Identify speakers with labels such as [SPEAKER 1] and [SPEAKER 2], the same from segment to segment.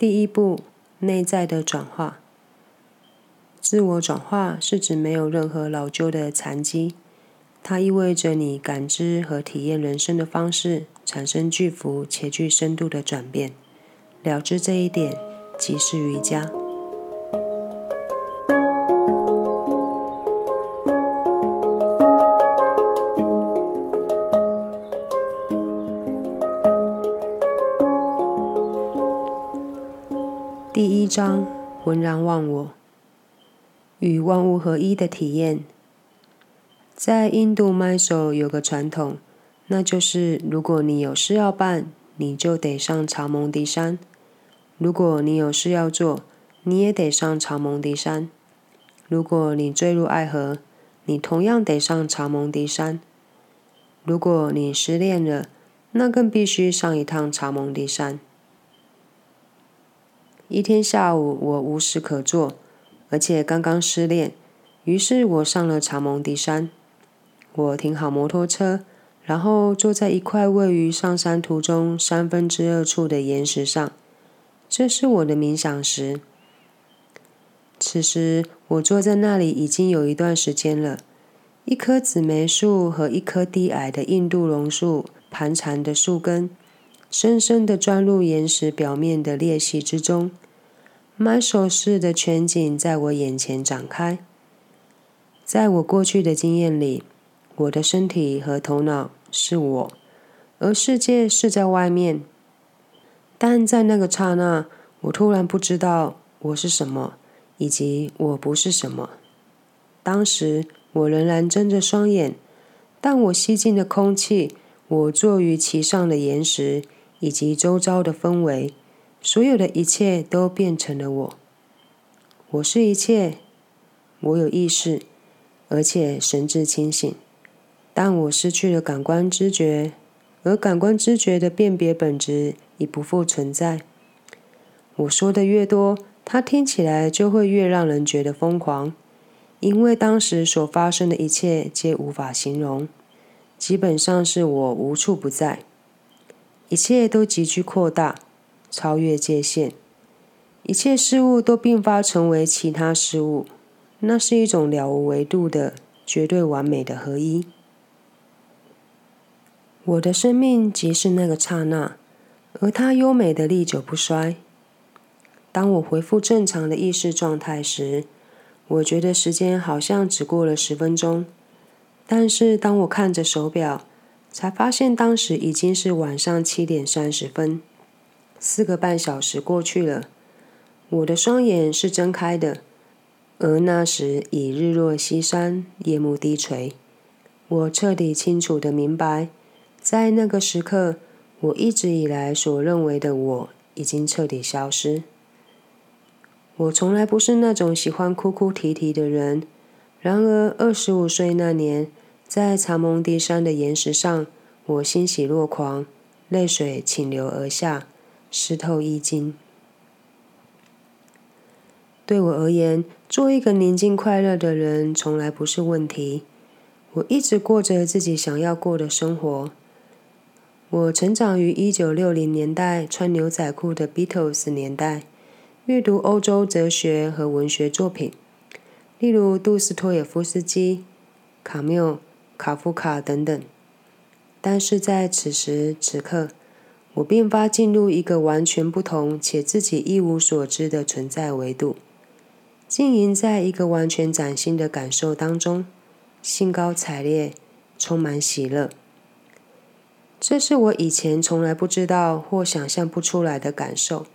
[SPEAKER 1] 第一步，内在的转化。自我转化是指没有任何老旧的残疾，它意味着你感知和体验人生的方式产生巨幅且具深度的转变。了知这一点，即是瑜伽。章：浑然忘我。与万物合一的体验，在印度麦手有个传统，那就是如果你有事要办，你就得上查蒙迪山；如果你有事要做，你也得上查蒙迪山。如果你坠入爱河，你同样得上查蒙迪山。如果你失恋了，那更必须上一趟查蒙迪山。一天下午，我无事可做。而且刚刚失恋，于是我上了长蒙迪山。我停好摩托车，然后坐在一块位于上山途中三分之二处的岩石上。这是我的冥想石。此时我坐在那里已经有一段时间了。一棵紫莓树和一棵低矮的印度榕树盘缠的树根，深深地钻入岩石表面的裂隙之中。满手式的全景在我眼前展开。在我过去的经验里，我的身体和头脑是我，而世界是在外面。但在那个刹那，我突然不知道我是什么，以及我不是什么。当时我仍然睁着双眼，但我吸进的空气，我坐于其上的岩石，以及周遭的氛围。所有的一切都变成了我。我是一切，我有意识，而且神志清醒。但我失去了感官知觉，而感官知觉的辨别本质已不复存在。我说的越多，它听起来就会越让人觉得疯狂，因为当时所发生的一切皆无法形容，基本上是我无处不在，一切都急剧扩大。超越界限，一切事物都并发成为其他事物，那是一种了无维度的绝对完美的合一。我的生命即是那个刹那，而它优美的历久不衰。当我恢复正常的意识状态时，我觉得时间好像只过了十分钟，但是当我看着手表，才发现当时已经是晚上七点三十分。四个半小时过去了，我的双眼是睁开的，而那时已日落西山，夜幕低垂。我彻底清楚的明白，在那个时刻，我一直以来所认为的我已经彻底消失。我从来不是那种喜欢哭哭啼啼的人，然而二十五岁那年，在查蒙迪山的岩石上，我欣喜若狂，泪水倾流而下。湿透衣襟。对我而言，做一个宁静快乐的人从来不是问题。我一直过着自己想要过的生活。我成长于一九六零年代穿牛仔裤的 Beatles 年代，阅读欧洲哲学和文学作品，例如杜斯托也夫斯基、卡缪、卡夫卡等等。但是在此时此刻，我并发进入一个完全不同且自己一无所知的存在维度，经营在一个完全崭新的感受当中，兴高采烈，充满喜乐。这是我以前从来不知道或想象不出来的感受。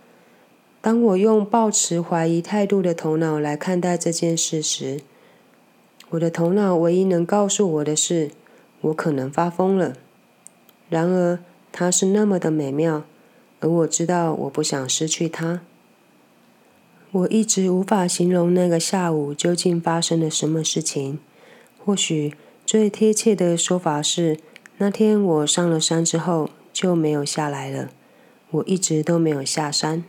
[SPEAKER 1] 当我用抱持怀疑态度的头脑来看待这件事时，我的头脑唯一能告诉我的是，我可能发疯了。然而。它是那么的美妙，而我知道我不想失去它。我一直无法形容那个下午究竟发生了什么事情。或许最贴切的说法是，那天我上了山之后就没有下来了。我一直都没有下山。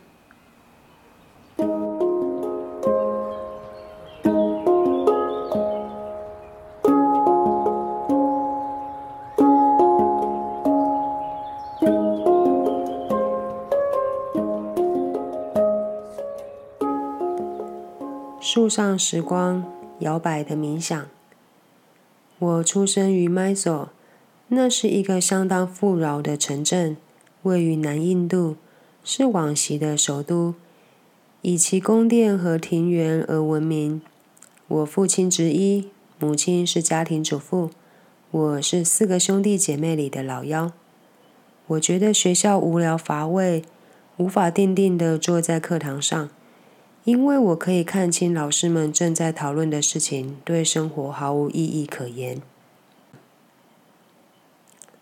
[SPEAKER 1] 树上时光摇摆的冥想。我出生于迈索，那是一个相当富饶的城镇，位于南印度，是往昔的首都，以其宫殿和庭园而闻名。我父亲之一，母亲是家庭主妇，我是四个兄弟姐妹里的老幺。我觉得学校无聊乏味，无法定定地坐在课堂上。因为我可以看清老师们正在讨论的事情，对生活毫无意义可言。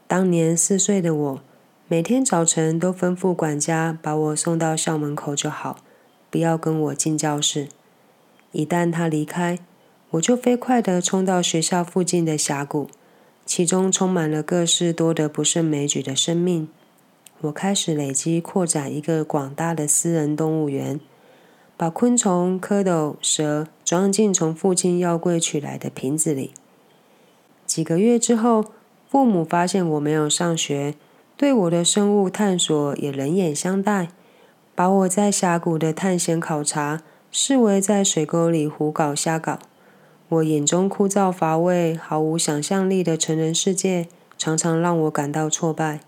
[SPEAKER 1] 当年四岁的我，每天早晨都吩咐管家把我送到校门口就好，不要跟我进教室。一旦他离开，我就飞快地冲到学校附近的峡谷，其中充满了各式多得不胜枚举的生命。我开始累积扩展一个广大的私人动物园。把昆虫、蝌蚪、蛇装进从父亲药柜取来的瓶子里。几个月之后，父母发现我没有上学，对我的生物探索也冷眼相待，把我在峡谷的探险考察视为在水沟里胡搞瞎搞。我眼中枯燥乏味、毫无想象力的成人世界，常常让我感到挫败。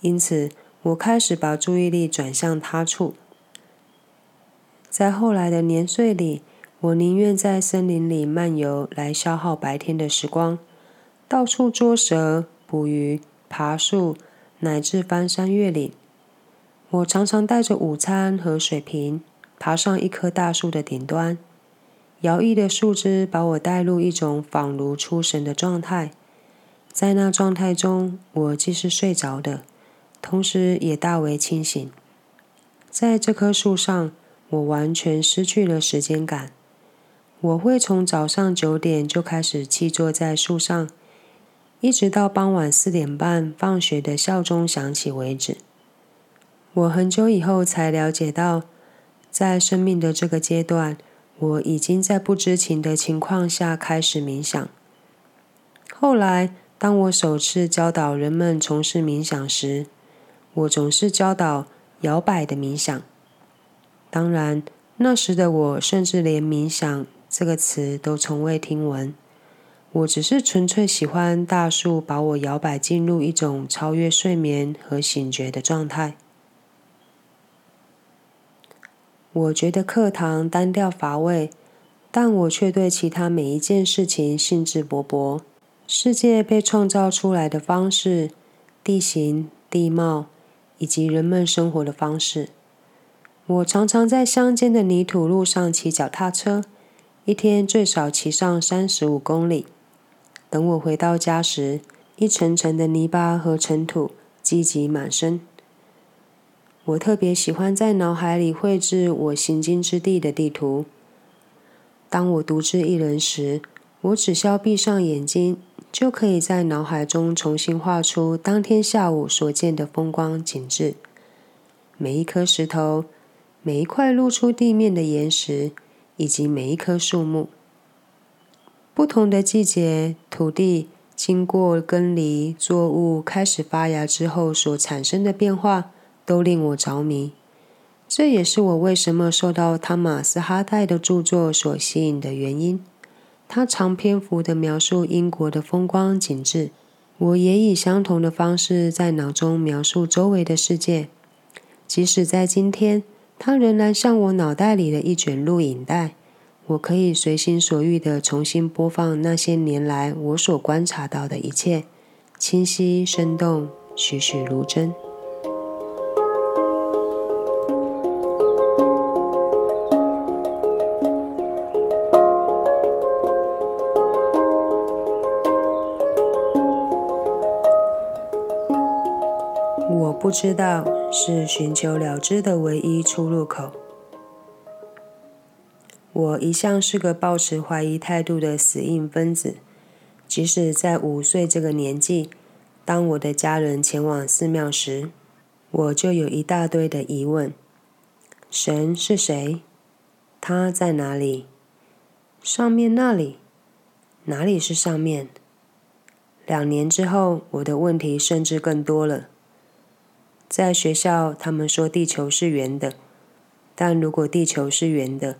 [SPEAKER 1] 因此，我开始把注意力转向他处。在后来的年岁里，我宁愿在森林里漫游来消耗白天的时光，到处捉蛇、捕鱼、爬树，乃至翻山越岭。我常常带着午餐和水瓶，爬上一棵大树的顶端，摇曳的树枝把我带入一种仿如出神的状态。在那状态中，我既是睡着的，同时也大为清醒。在这棵树上。我完全失去了时间感。我会从早上九点就开始栖坐在树上，一直到傍晚四点半放学的校钟响起为止。我很久以后才了解到，在生命的这个阶段，我已经在不知情的情况下开始冥想。后来，当我首次教导人们从事冥想时，我总是教导摇摆的冥想。当然，那时的我甚至连“冥想”这个词都从未听闻。我只是纯粹喜欢大树把我摇摆进入一种超越睡眠和醒觉的状态。我觉得课堂单调乏味，但我却对其他每一件事情兴致勃勃。世界被创造出来的方式、地形、地貌以及人们生活的方式。我常常在乡间的泥土路上骑脚踏车，一天最少骑上三十五公里。等我回到家时，一层层的泥巴和尘土积积满身。我特别喜欢在脑海里绘制我行经之地的地图。当我独自一人时，我只需要闭上眼睛，就可以在脑海中重新画出当天下午所见的风光景致。每一颗石头。每一块露出地面的岩石，以及每一棵树木，不同的季节，土地经过耕犁，作物开始发芽之后所产生的变化，都令我着迷。这也是我为什么受到汤马斯哈代的著作所吸引的原因。他长篇幅的描述英国的风光景致，我也以相同的方式在脑中描述周围的世界。即使在今天。它仍然像我脑袋里的一卷录影带，我可以随心所欲地重新播放那些年来我所观察到的一切，清晰生动，栩栩如真。我不知道是寻求了知的唯一出入口。我一向是个抱持怀疑态度的死硬分子，即使在五岁这个年纪，当我的家人前往寺庙时，我就有一大堆的疑问：神是谁？他在哪里？上面那里？哪里是上面？两年之后，我的问题甚至更多了。在学校，他们说地球是圆的，但如果地球是圆的，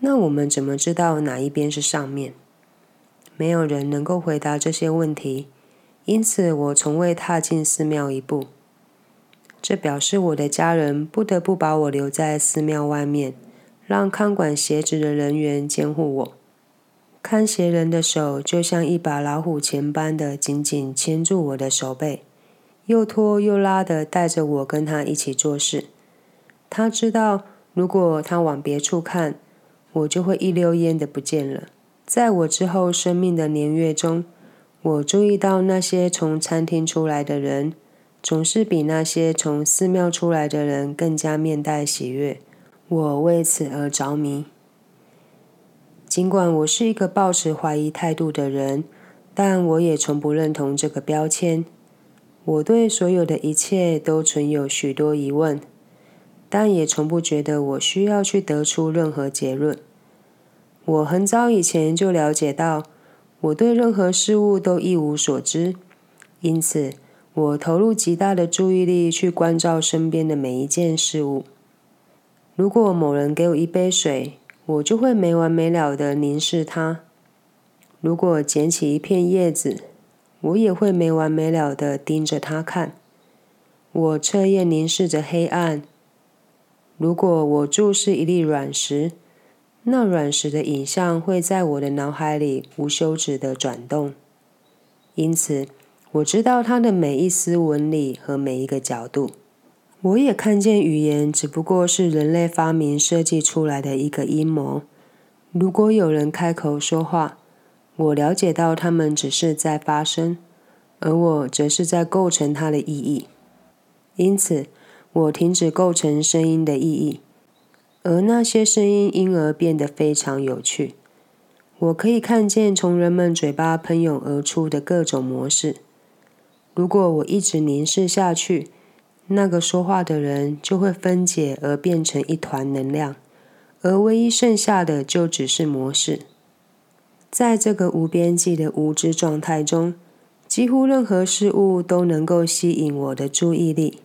[SPEAKER 1] 那我们怎么知道哪一边是上面？没有人能够回答这些问题，因此我从未踏进寺庙一步。这表示我的家人不得不把我留在寺庙外面，让看管鞋子的人员监护我。看鞋人的手就像一把老虎钳般的紧紧牵住我的手背，又拖又拉的带着我跟他一起做事。他知道，如果他往别处看，我就会一溜烟的不见了。在我之后生命的年月中，我注意到那些从餐厅出来的人，总是比那些从寺庙出来的人更加面带喜悦。我为此而着迷。尽管我是一个抱持怀疑态度的人，但我也从不认同这个标签。我对所有的一切都存有许多疑问，但也从不觉得我需要去得出任何结论。我很早以前就了解到，我对任何事物都一无所知，因此我投入极大的注意力去关照身边的每一件事物。如果某人给我一杯水，我就会没完没了的凝视它。如果捡起一片叶子，我也会没完没了的盯着它看。我彻夜凝视着黑暗。如果我注视一粒软石，那软石的影像会在我的脑海里无休止的转动。因此，我知道它的每一丝纹理和每一个角度。我也看见语言只不过是人类发明设计出来的一个阴谋。如果有人开口说话，我了解到他们只是在发声，而我则是在构成它的意义。因此，我停止构成声音的意义，而那些声音因而变得非常有趣。我可以看见从人们嘴巴喷涌而出的各种模式。如果我一直凝视下去，那个说话的人就会分解而变成一团能量，而唯一剩下的就只是模式。在这个无边际的无知状态中，几乎任何事物都能够吸引我的注意力。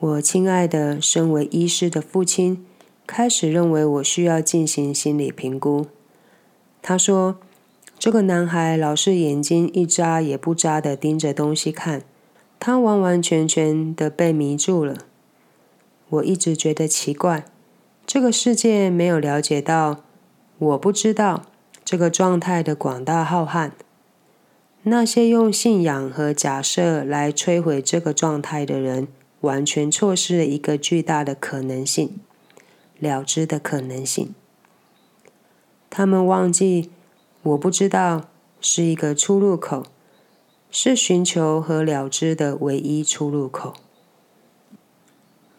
[SPEAKER 1] 我亲爱的身为医师的父亲开始认为我需要进行心理评估。他说：“这个男孩老是眼睛一眨也不眨的盯着东西看。”他完完全全的被迷住了。我一直觉得奇怪，这个世界没有了解到，我不知道这个状态的广大浩瀚。那些用信仰和假设来摧毁这个状态的人，完全错失了一个巨大的可能性——了知的可能性。他们忘记，我不知道是一个出入口。是寻求和了知的唯一出入口。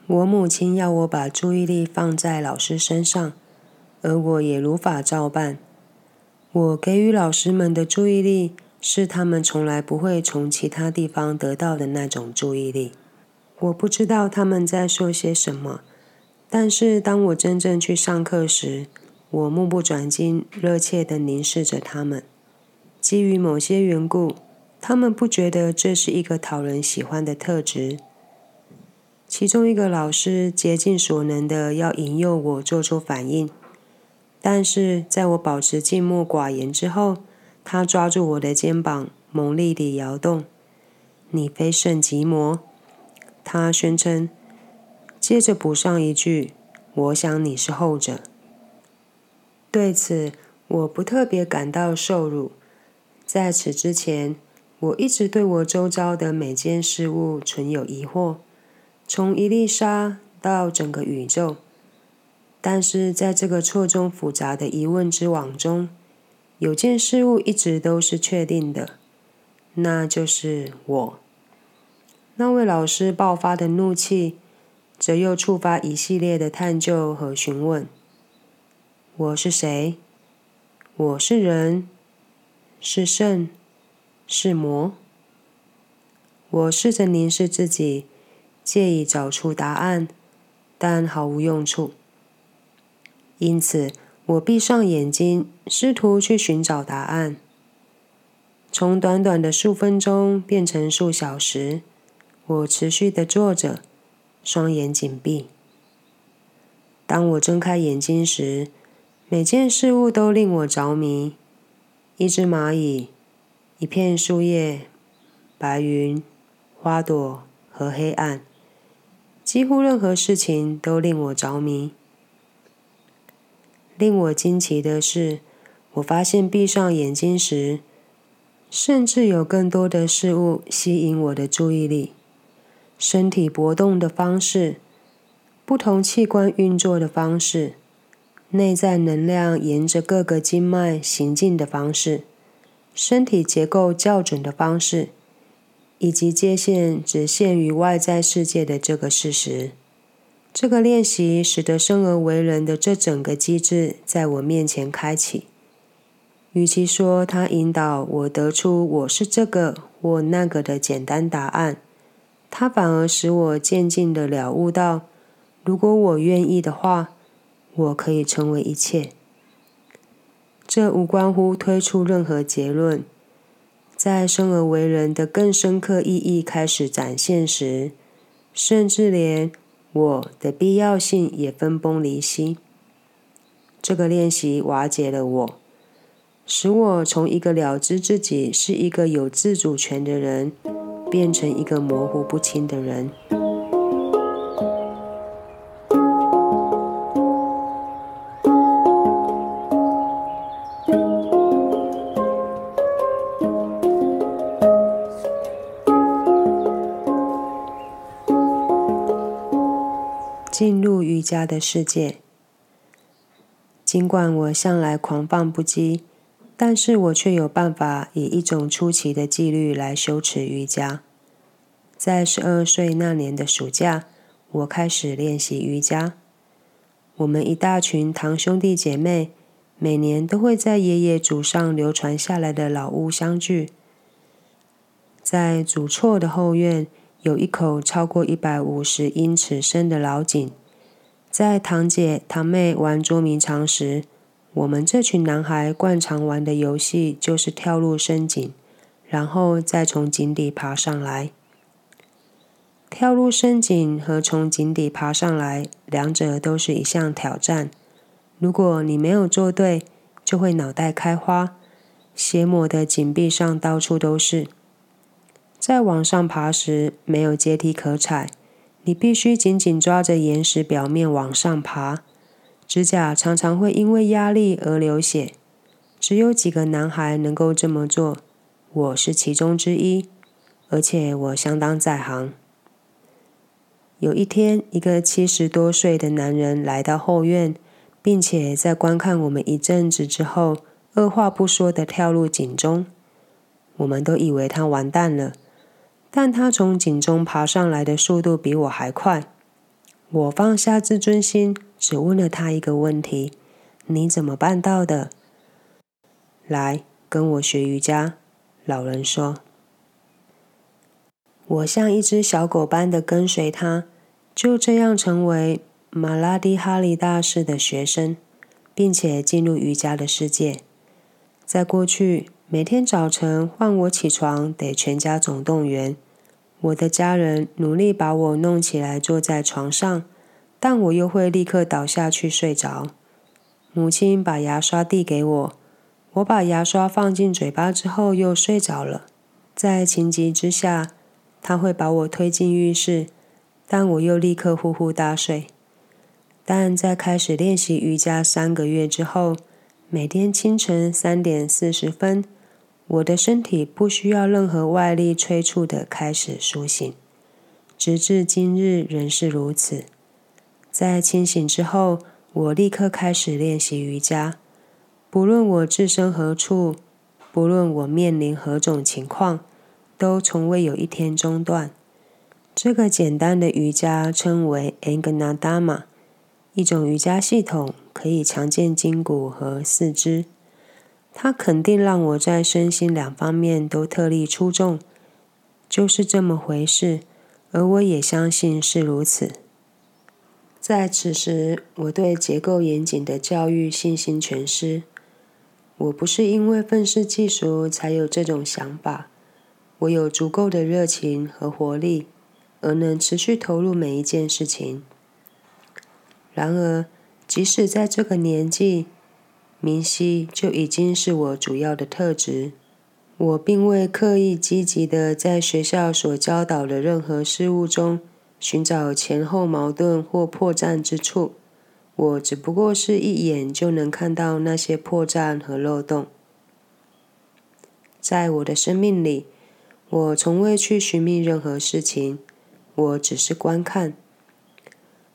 [SPEAKER 1] 我母亲要我把注意力放在老师身上，而我也如法照办。我给予老师们的注意力，是他们从来不会从其他地方得到的那种注意力。我不知道他们在说些什么，但是当我真正去上课时，我目不转睛、热切地凝视着他们。基于某些缘故。他们不觉得这是一个讨人喜欢的特质。其中一个老师竭尽所能的要引诱我做出反应，但是在我保持静默寡言之后，他抓住我的肩膀，猛力地摇动。你非圣即魔，他宣称，接着补上一句：“我想你是后者。”对此，我不特别感到受辱。在此之前。我一直对我周遭的每件事物存有疑惑，从一粒沙到整个宇宙。但是在这个错综复杂的疑问之网中，有件事物一直都是确定的，那就是我。那位老师爆发的怒气，则又触发一系列的探究和询问：我是谁？我是人？是圣？是魔。我试着凝视自己，借以找出答案，但毫无用处。因此，我闭上眼睛，试图去寻找答案。从短短的数分钟变成数小时，我持续的坐着，双眼紧闭。当我睁开眼睛时，每件事物都令我着迷。一只蚂蚁，一片树叶，白云，花朵和黑暗，几乎任何事情都令我着迷。令我惊奇的是，我发现闭上眼睛时，甚至有更多的事物吸引我的注意力：身体搏动的方式，不同器官运作的方式。内在能量沿着各个经脉行进的方式，身体结构校准的方式，以及界限只限于外在世界的这个事实。这个练习使得生而为人的这整个机制在我面前开启。与其说它引导我得出我是这个或那个的简单答案，它反而使我渐进的了悟到，如果我愿意的话。我可以成为一切，这无关乎推出任何结论。在生而为人的更深刻意义开始展现时，甚至连我的必要性也分崩离析。这个练习瓦解了我，使我从一个了知自己是一个有自主权的人，变成一个模糊不清的人。伽的世界。尽管我向来狂放不羁，但是我却有办法以一种出奇的纪律来修持瑜伽。在十二岁那年的暑假，我开始练习瑜伽。我们一大群堂兄弟姐妹，每年都会在爷爷祖上流传下来的老屋相聚。在祖厝的后院。有一口超过一百五十英尺深的老井，在堂姐堂妹玩捉迷藏时，我们这群男孩惯常玩的游戏就是跳入深井，然后再从井底爬上来。跳入深井和从井底爬上来，两者都是一项挑战。如果你没有做对，就会脑袋开花，血抹的井壁上到处都是。在往上爬时，没有阶梯可踩，你必须紧紧抓着岩石表面往上爬。指甲常常会因为压力而流血。只有几个男孩能够这么做，我是其中之一，而且我相当在行。有一天，一个七十多岁的男人来到后院，并且在观看我们一阵子之后，二话不说的跳入井中。我们都以为他完蛋了。但他从井中爬上来的速度比我还快。我放下自尊心，只问了他一个问题：“你怎么办到的？”来，跟我学瑜伽。老人说：“我像一只小狗般的跟随他，就这样成为马拉蒂哈利大师的学生，并且进入瑜伽的世界。在过去，每天早晨换我起床，得全家总动员。”我的家人努力把我弄起来，坐在床上，但我又会立刻倒下去睡着。母亲把牙刷递给我，我把牙刷放进嘴巴之后又睡着了。在情急之下，他会把我推进浴室，但我又立刻呼呼大睡。但在开始练习瑜伽三个月之后，每天清晨三点四十分。我的身体不需要任何外力催促的开始苏醒，直至今日仍是如此。在清醒之后，我立刻开始练习瑜伽。不论我置身何处，不论我面临何种情况，都从未有一天中断。这个简单的瑜伽称为 Anganadama，一种瑜伽系统，可以强健筋骨和四肢。它肯定让我在身心两方面都特立出众，就是这么回事，而我也相信是如此。在此时，我对结构严谨的教育信心全失。我不是因为愤世嫉俗才有这种想法，我有足够的热情和活力，而能持续投入每一件事情。然而，即使在这个年纪，明晰就已经是我主要的特质。我并未刻意积极的在学校所教导的任何事物中寻找前后矛盾或破绽之处。我只不过是一眼就能看到那些破绽和漏洞。在我的生命里，我从未去寻觅任何事情，我只是观看。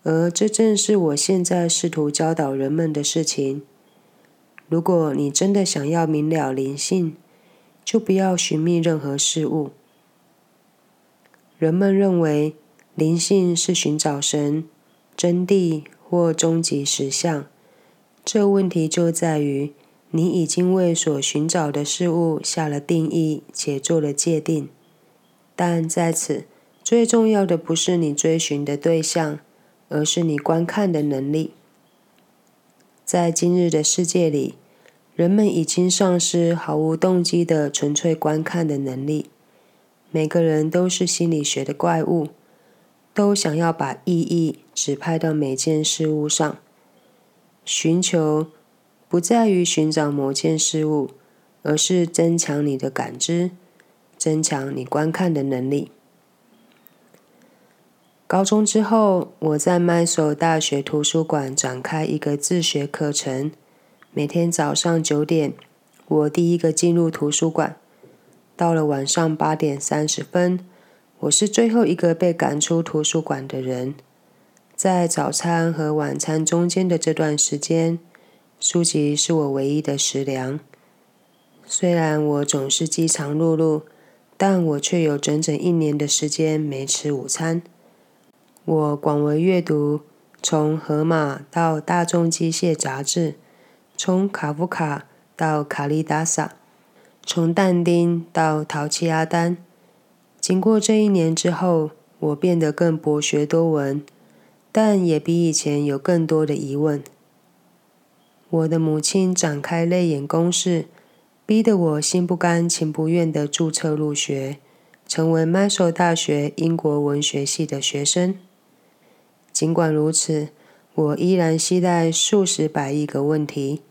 [SPEAKER 1] 而这正是我现在试图教导人们的事情。如果你真的想要明了灵性，就不要寻觅任何事物。人们认为灵性是寻找神、真谛或终极实相。这问题就在于，你已经为所寻找的事物下了定义且做了界定。但在此，最重要的不是你追寻的对象。而是你观看的能力。在今日的世界里，人们已经丧失毫无动机的纯粹观看的能力。每个人都是心理学的怪物，都想要把意义指派到每件事物上。寻求不在于寻找某件事物，而是增强你的感知，增强你观看的能力。高中之后，我在麦索大学图书馆展开一个自学课程。每天早上九点，我第一个进入图书馆。到了晚上八点三十分，我是最后一个被赶出图书馆的人。在早餐和晚餐中间的这段时间，书籍是我唯一的食粮。虽然我总是饥肠辘辘，但我却有整整一年的时间没吃午餐。我广为阅读，从荷马到大众机械杂志，从卡夫卡到卡利达萨，从但丁到陶器阿丹。经过这一年之后，我变得更博学多闻，但也比以前有更多的疑问。我的母亲展开泪眼攻势，逼得我心不甘情不愿地注册入学，成为麦索大学英国文学系的学生。尽管如此，我依然期待数十百亿个问题，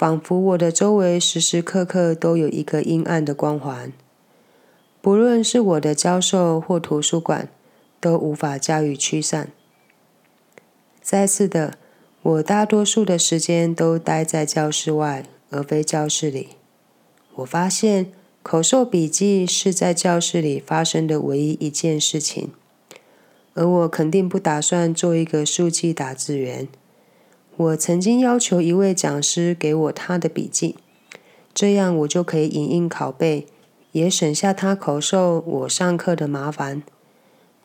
[SPEAKER 1] 仿佛我的周围时时刻刻都有一个阴暗的光环。不论是我的教授或图书馆，都无法加以驱散。再次的，我大多数的时间都待在教室外，而非教室里。我发现，口授笔记是在教室里发生的唯一一件事情。而我肯定不打算做一个书记打字员。我曾经要求一位讲师给我他的笔记，这样我就可以影印拷贝，也省下他口授我上课的麻烦。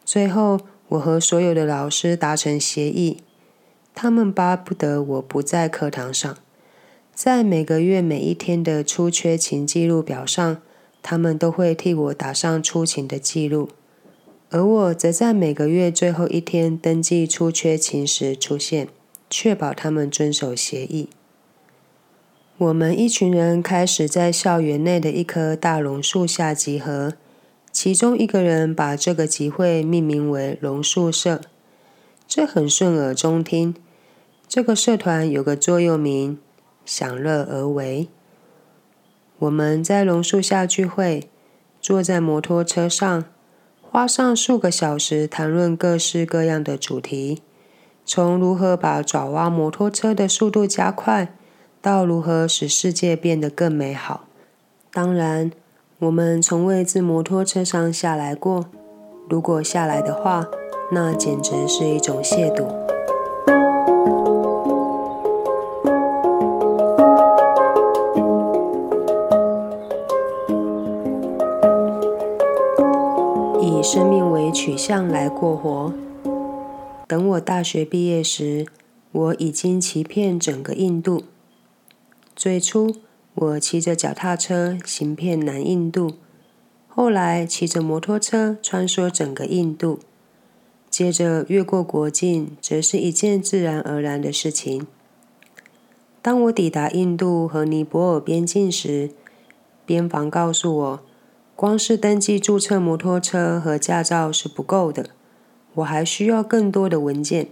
[SPEAKER 1] 最后，我和所有的老师达成协议，他们巴不得我不在课堂上，在每个月每一天的出缺勤记录表上，他们都会替我打上出勤的记录。而我则在每个月最后一天登记出缺勤时出现，确保他们遵守协议。我们一群人开始在校园内的一棵大榕树下集合，其中一个人把这个集会命名为“榕树社”，这很顺耳中听。这个社团有个座右铭：“享乐而为。”我们在榕树下聚会，坐在摩托车上。花上数个小时谈论各式各样的主题，从如何把爪哇摩托车的速度加快，到如何使世界变得更美好。当然，我们从未自摩托车上下来过。如果下来的话，那简直是一种亵渎。以生命为取向来过活。等我大学毕业时，我已经骑遍整个印度。最初，我骑着脚踏车行遍南印度，后来骑着摩托车穿梭整个印度，接着越过国境，则是一件自然而然的事情。当我抵达印度和尼泊尔边境时，边防告诉我。光是登记注册摩托车和驾照是不够的，我还需要更多的文件。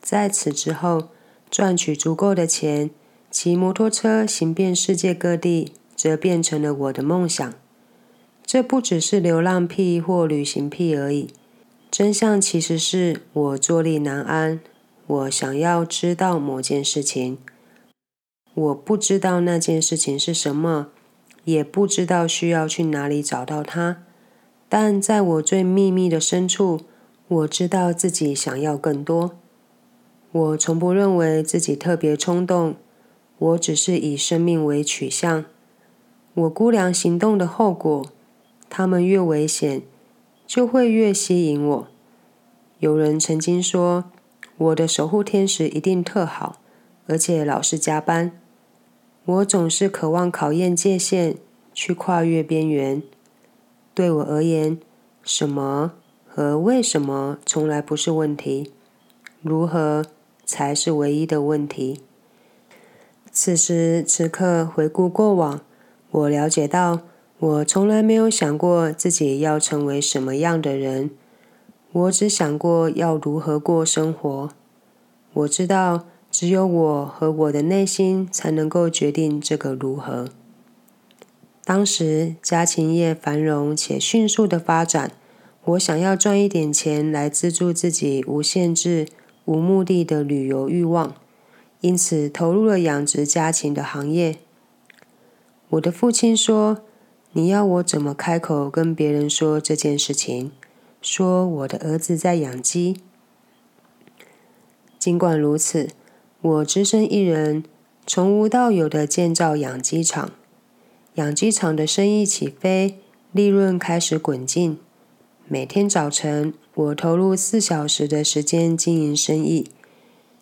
[SPEAKER 1] 在此之后，赚取足够的钱，骑摩托车行遍世界各地，则变成了我的梦想。这不只是流浪癖或旅行癖而已。真相其实是我坐立难安。我想要知道某件事情，我不知道那件事情是什么，也不知道需要去哪里找到它。但在我最秘密的深处，我知道自己想要更多。我从不认为自己特别冲动，我只是以生命为取向。我估量行动的后果。他们越危险，就会越吸引我。有人曾经说，我的守护天使一定特好，而且老是加班。我总是渴望考验界限，去跨越边缘。对我而言，什么和为什么从来不是问题，如何才是唯一的问题。此时此刻，回顾过往，我了解到。我从来没有想过自己要成为什么样的人，我只想过要如何过生活。我知道，只有我和我的内心才能够决定这个如何。当时家禽业繁荣且迅速的发展，我想要赚一点钱来资助自己无限制、无目的的旅游欲望，因此投入了养殖家禽的行业。我的父亲说。你要我怎么开口跟别人说这件事情？说我的儿子在养鸡。尽管如此，我只身一人，从无到有的建造养鸡场。养鸡场的生意起飞，利润开始滚进。每天早晨，我投入四小时的时间经营生意，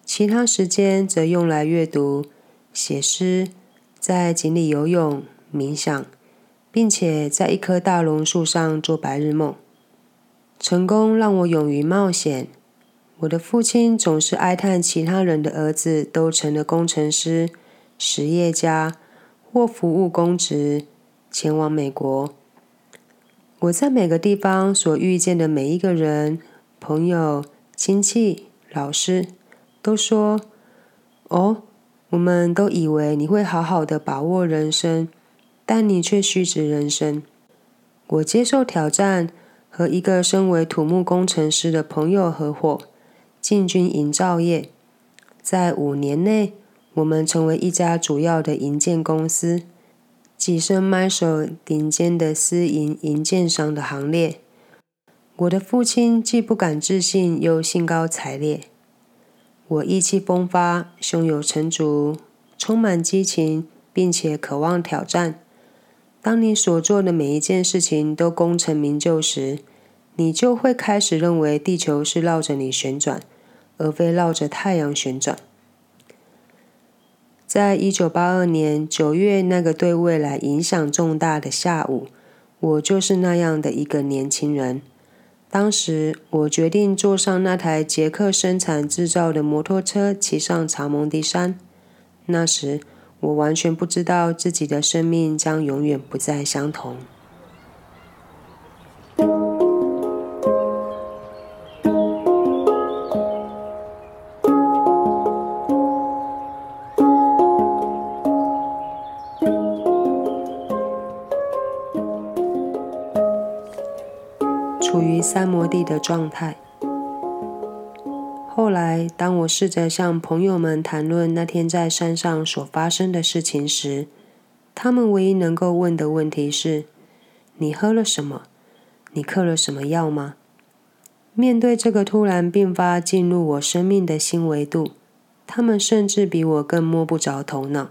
[SPEAKER 1] 其他时间则用来阅读、写诗，在井里游泳、冥想。并且在一棵大榕树上做白日梦。成功让我勇于冒险。我的父亲总是哀叹其他人的儿子都成了工程师、实业家或服务公职，前往美国。我在每个地方所遇见的每一个人、朋友、亲戚、老师，都说：“哦，我们都以为你会好好的把握人生。”但你却虚掷人生。我接受挑战，和一个身为土木工程师的朋友合伙进军营造业。在五年内，我们成为一家主要的营建公司，跻身买手顶尖的私营银建商的行列。我的父亲既不敢置信，又兴高采烈。我意气风发，胸有成竹，充满激情，并且渴望挑战。当你所做的每一件事情都功成名就时，你就会开始认为地球是绕着你旋转，而非绕着太阳旋转。在一九八二年九月那个对未来影响重大的下午，我就是那样的一个年轻人。当时，我决定坐上那台捷克生产制造的摩托车，骑上查蒙迪山。那时。我完全不知道自己的生命将永远不再相同。处于三摩地的状态。后来，当我试着向朋友们谈论那天在山上所发生的事情时，他们唯一能够问的问题是：“你喝了什么？你嗑了什么药吗？”面对这个突然并发进入我生命的新维度，他们甚至比我更摸不着头脑。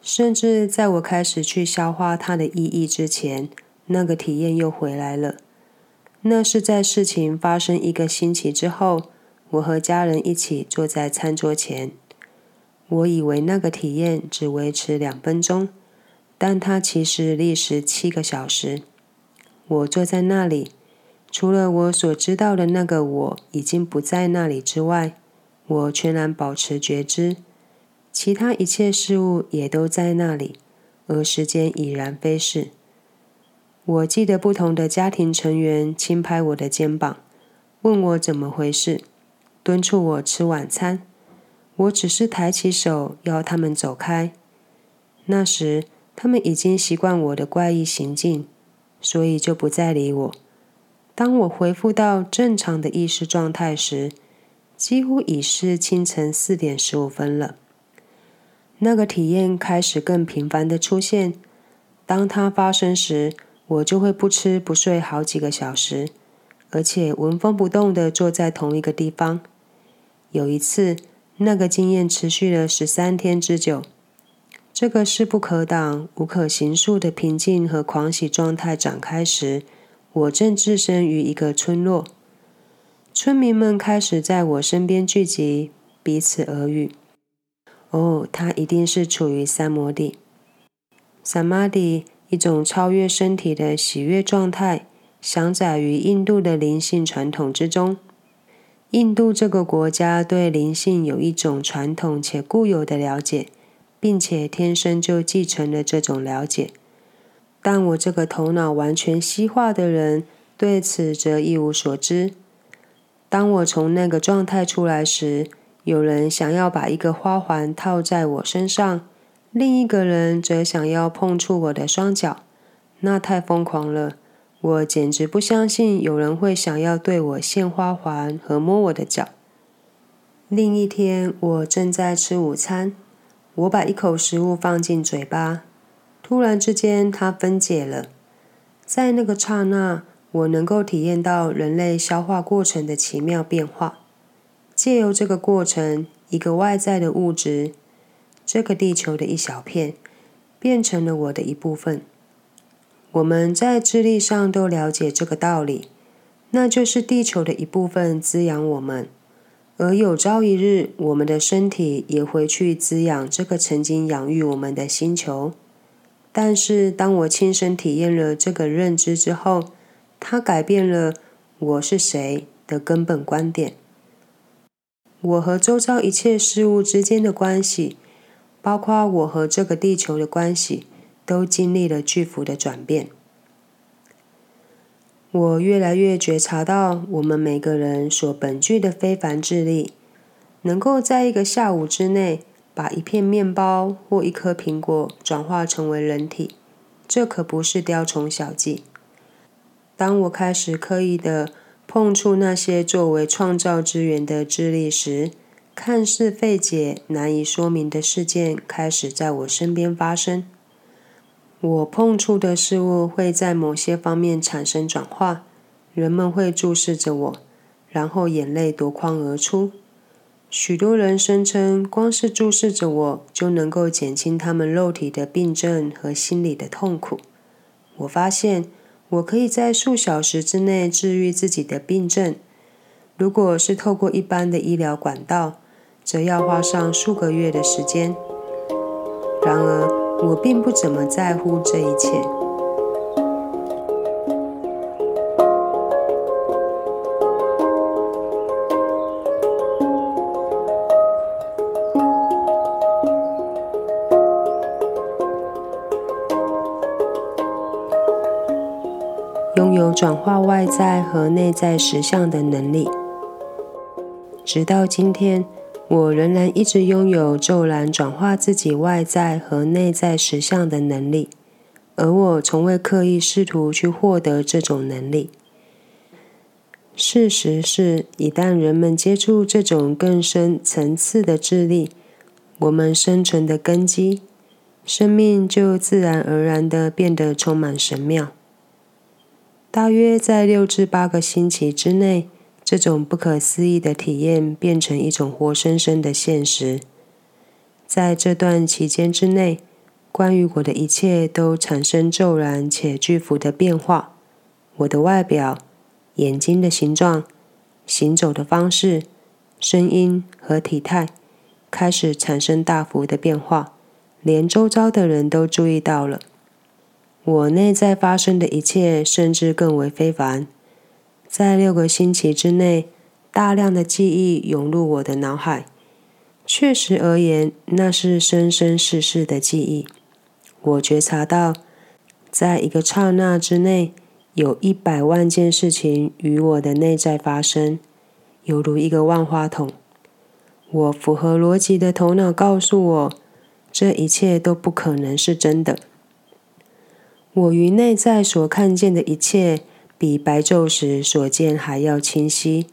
[SPEAKER 1] 甚至在我开始去消化它的意义之前，那个体验又回来了。那是在事情发生一个星期之后。我和家人一起坐在餐桌前，我以为那个体验只维持两分钟，但它其实历时七个小时。我坐在那里，除了我所知道的那个我已经不在那里之外，我全然保持觉知，其他一切事物也都在那里，而时间已然飞逝。我记得不同的家庭成员轻拍我的肩膀，问我怎么回事。敦促我吃晚餐，我只是抬起手要他们走开。那时，他们已经习惯我的怪异行径，所以就不再理我。当我恢复到正常的意识状态时，几乎已是清晨四点十五分了。那个体验开始更频繁的出现。当它发生时，我就会不吃不睡好几个小时，而且纹风不动的坐在同一个地方。有一次，那个经验持续了十三天之久。这个势不可挡、无可形塑的平静和狂喜状态展开时，我正置身于一个村落。村民们开始在我身边聚集，彼此耳语。哦，他一定是处于三摩地。萨玛地，一种超越身体的喜悦状态，享载于印度的灵性传统之中。印度这个国家对灵性有一种传统且固有的了解。并且天生就继承了这种了解，但我这个头脑完全西化的人对此则一无所知。当我从那个状态出来时，有人想要把一个花环套在我身上，另一个人则想要碰触我的双脚，那太疯狂了！我简直不相信有人会想要对我献花环和摸我的脚。另一天，我正在吃午餐。我把一口食物放进嘴巴，突然之间，它分解了。在那个刹那，我能够体验到人类消化过程的奇妙变化。借由这个过程，一个外在的物质，这个地球的一小片，变成了我的一部分。我们在智力上都了解这个道理，那就是地球的一部分滋养我们。而有朝一日，我们的身体也会去滋养这个曾经养育我们的星球。但是，当我亲身体验了这个认知之后，它改变了我是谁的根本观点。我和周遭一切事物之间的关系，包括我和这个地球的关系，都经历了巨幅的转变。我越来越觉察到，我们每个人所本具的非凡智力，能够在一个下午之内把一片面包或一颗苹果转化成为人体，这可不是雕虫小技。当我开始刻意的碰触那些作为创造之源的智力时，看似费解、难以说明的事件开始在我身边发生。我碰触的事物会在某些方面产生转化，人们会注视着我，然后眼泪夺眶而出。许多人声称，光是注视着我就能够减轻他们肉体的病症和心理的痛苦。我发现，我可以在数小时之内治愈自己的病症。如果是透过一般的医疗管道，则要花上数个月的时间。然而，我并不怎么在乎这一切。拥有转化外在和内在实相的能力，直到今天。我仍然一直拥有骤然转化自己外在和内在实相的能力，而我从未刻意试图去获得这种能力。事实是，一旦人们接触这种更深层次的智力，我们生存的根基，生命就自然而然的变得充满神妙。大约在六至八个星期之内。这种不可思议的体验变成一种活生生的现实。在这段期间之内，关于我的一切都产生骤然且巨幅的变化。我的外表、眼睛的形状、行走的方式、声音和体态开始产生大幅的变化，连周遭的人都注意到了。我内在发生的一切甚至更为非凡。在六个星期之内，大量的记忆涌入我的脑海。确实而言，那是生生世世的记忆。我觉察到，在一个刹那之内，有一百万件事情与我的内在发生，犹如一个万花筒。我符合逻辑的头脑告诉我，这一切都不可能是真的。我于内在所看见的一切，比白昼时所见还要清晰，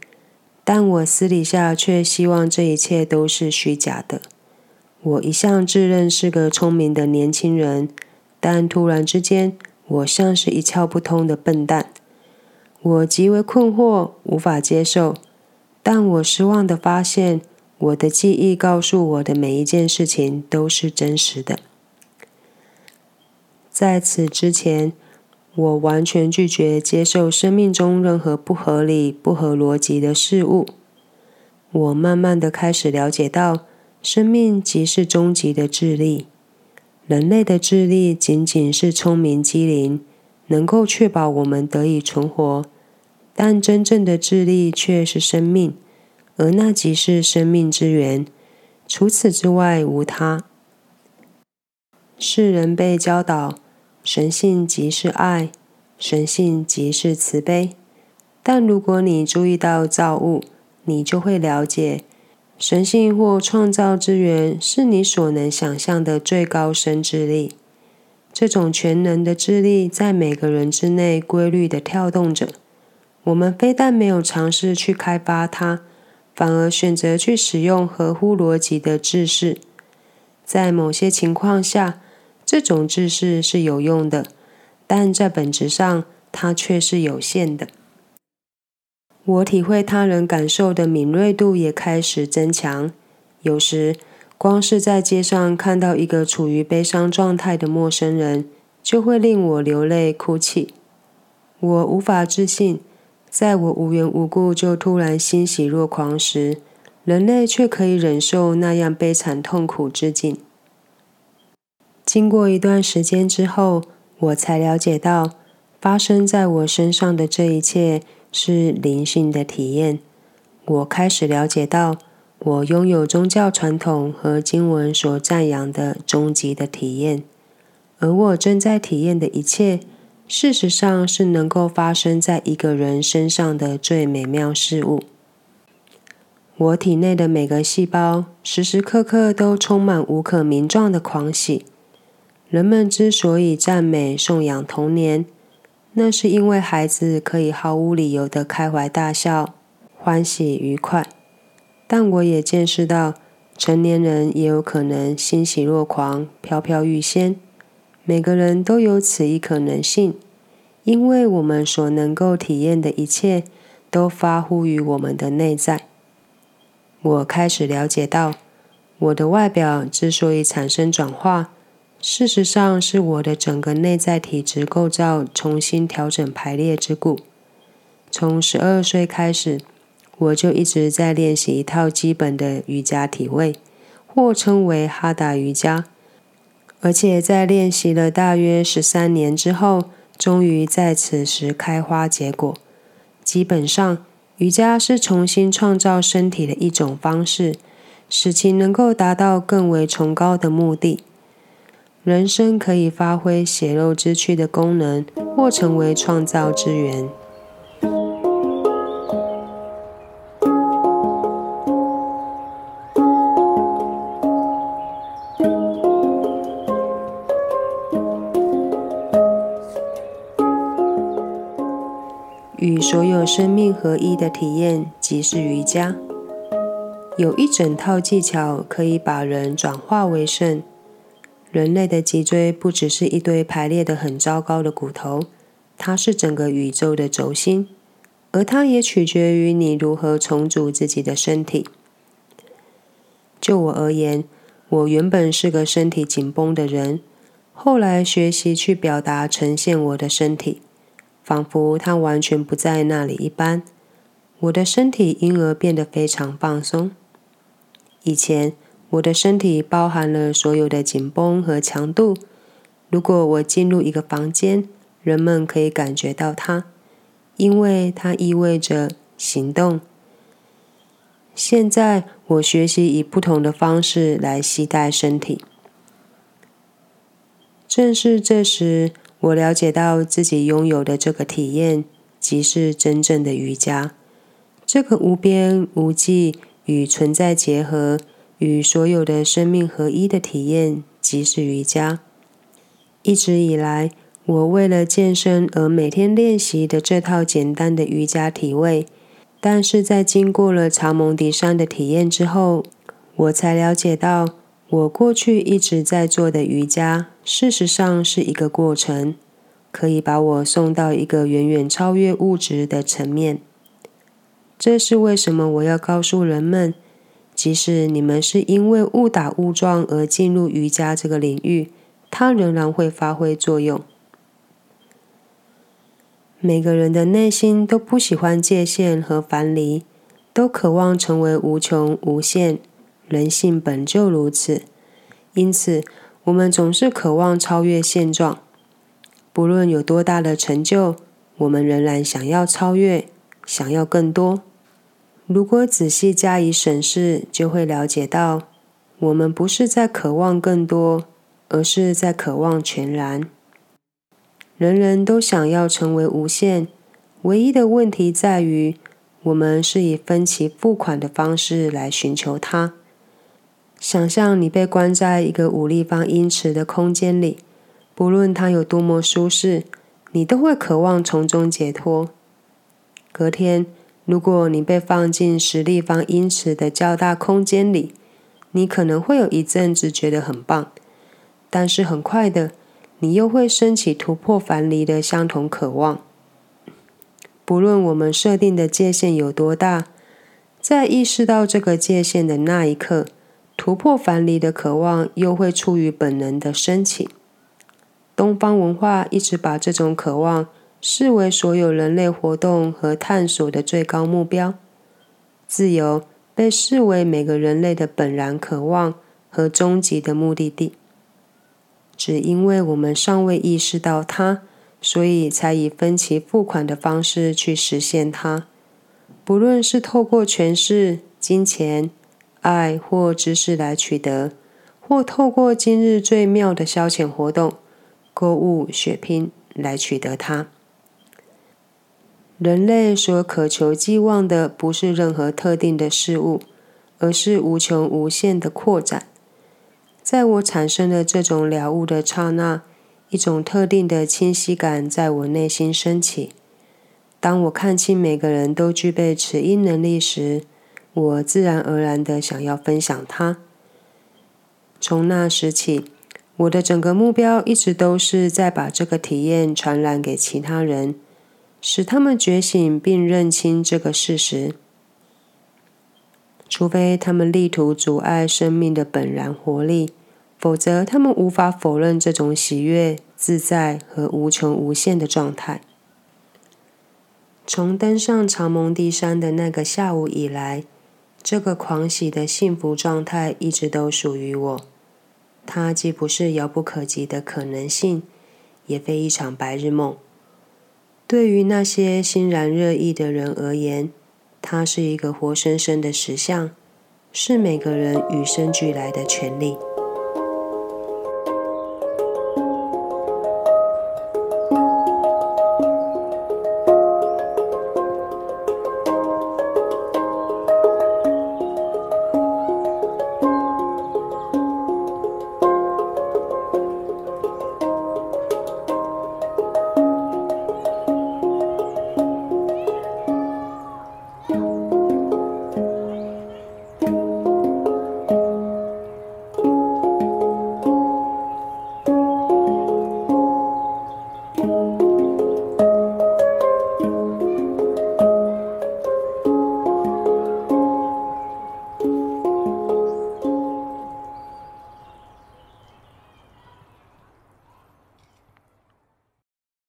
[SPEAKER 1] 但我私底下却希望这一切都是虚假的。我一向自认是个聪明的年轻人，但突然之间，我像是一窍不通的笨蛋。我极为困惑，无法接受，但我失望的发现。我的记忆告诉我的每一件事情都是真实的。在此之前，我完全拒绝接受生命中任何不合理、不合逻辑的事物。我慢慢的开始了解到，生命即是终极的智力。人类的智力仅仅是聪明机灵，能够确保我们得以存活，但真正的智力却是生命。而那即是生命之源，除此之外无他。世人被教导，神性即是爱，神性即是慈悲。但如果你注意到造物，你就会了解，神性或创造之源是你所能想象的最高深智力。这种全能的智力在每个人之内规律的跳动着。我们非但没有尝试去开发它。反而选择去使用合乎逻辑的知识，在某些情况下，这种知识是有用的，但在本质上，它却是有限的。我体会他人感受的敏锐度也开始增强，有时光是在街上看到一个处于悲伤状态的陌生人，就会令我流泪哭泣。我无法置信。在我无缘无故就突然欣喜若狂时，人类却可以忍受那样悲惨痛苦之境。经过一段时间之后，我才了解到，发生在我身上的这一切是灵性的体验。我开始了解到，我拥有宗教传统和经文所赞扬的终极的体验，而我正在体验的一切。事实上，是能够发生在一个人身上的最美妙事物。我体内的每个细胞时时刻刻都充满无可名状的狂喜。人们之所以赞美、颂扬童年，那是因为孩子可以毫无理由的开怀大笑、欢喜愉快。但我也见识到，成年人也有可能欣喜若狂、飘飘欲仙。每个人都有此一可能性，因为我们所能够体验的一切都发乎于我们的内在。我开始了解到，我的外表之所以产生转化，事实上是我的整个内在体质构造重新调整排列之故。从十二岁开始，我就一直在练习一套基本的瑜伽体位，或称为哈达瑜伽。而且在练习了大约十三年之后，终于在此时开花结果。基本上，瑜伽是重新创造身体的一种方式，使其能够达到更为崇高的目的。人生可以发挥血肉之躯的功能，或成为创造之源。与所有生命合一的体验，即是瑜伽。有一整套技巧可以把人转化为圣。人类的脊椎不只是一堆排列的很糟糕的骨头，它是整个宇宙的轴心，而它也取决于你如何重组自己的身体。就我而言，我原本是个身体紧绷的人，后来学习去表达、呈现我的身体。仿佛它完全不在那里一般，我的身体因而变得非常放松。以前我的身体包含了所有的紧绷和强度。如果我进入一个房间，人们可以感觉到它，因为它意味着行动。现在我学习以不同的方式来携带身体。正是这时。我了解到自己拥有的这个体验，即是真正的瑜伽。这个无边无际、与存在结合、与所有的生命合一的体验，即是瑜伽。一直以来，我为了健身而每天练习的这套简单的瑜伽体位，但是在经过了长蒙迪山的体验之后，我才了解到，我过去一直在做的瑜伽，事实上是一个过程，可以把我送到一个远远超越物质的层面。这是为什么我要告诉人们，即使你们是因为误打误撞而进入瑜伽这个领域。它仍然会发挥作用。每个人的内心都不喜欢界限和樊篱，都渴望成为无穷无限。人性本就如此，因此我们总是渴望超越现状。不论有多大的成就，我们仍然想要超越，想要更多。如果仔细加以审视，就会了解到，我们不是在渴望更多。而是在渴望全然。人人都想要成为无限，唯一的问题在于，我们是以分期付款的方式来寻求它。想象你被关在一个五立方英尺的空间里，不论它有多么舒适，你都会渴望从中解脱。隔天，如果你被放进十立方英尺的较大空间里，你可能会有一阵子觉得很棒。但是很快的，你又会升起突破樊篱的相同渴望。不论我们设定的界限有多大，在意识到这个界限的那一刻，突破樊篱的渴望又会出于本能的升起。东方文化一直把这种渴望视为所有人类活动和探索的最高目标。自由被视为每个人类的本然渴望和终极的目的地。只因为我们尚未意识到它，所以才以分期付款的方式去实现它。不论是透过权势、金钱、爱或知识来取得，或透过今日最妙的消遣活动——购物、血拼来取得它。人类所渴求、寄望的，不是任何特定的事物，而是无穷无限的扩展。在我产生了这种了悟的刹那，一种特定的清晰感在我内心升起。当我看清每个人都具备此一能力时，我自然而然的想要分享它。从那时起，我的整个目标一直都是在把这个体验传染给其他人，使他们觉醒并认清这个事实。除非他们力图阻碍生命的本然活力。否则，他们无法否认这种喜悦、自在和无穷无限的状态。从登上长蒙地山的那个下午以来，这个狂喜的幸福状态一直都属于我。它既不是遥不可及的可能性，也非一场白日梦。对于那些欣然热议的人而言，它是一个活生生的实相，是每个人与生俱来的权利。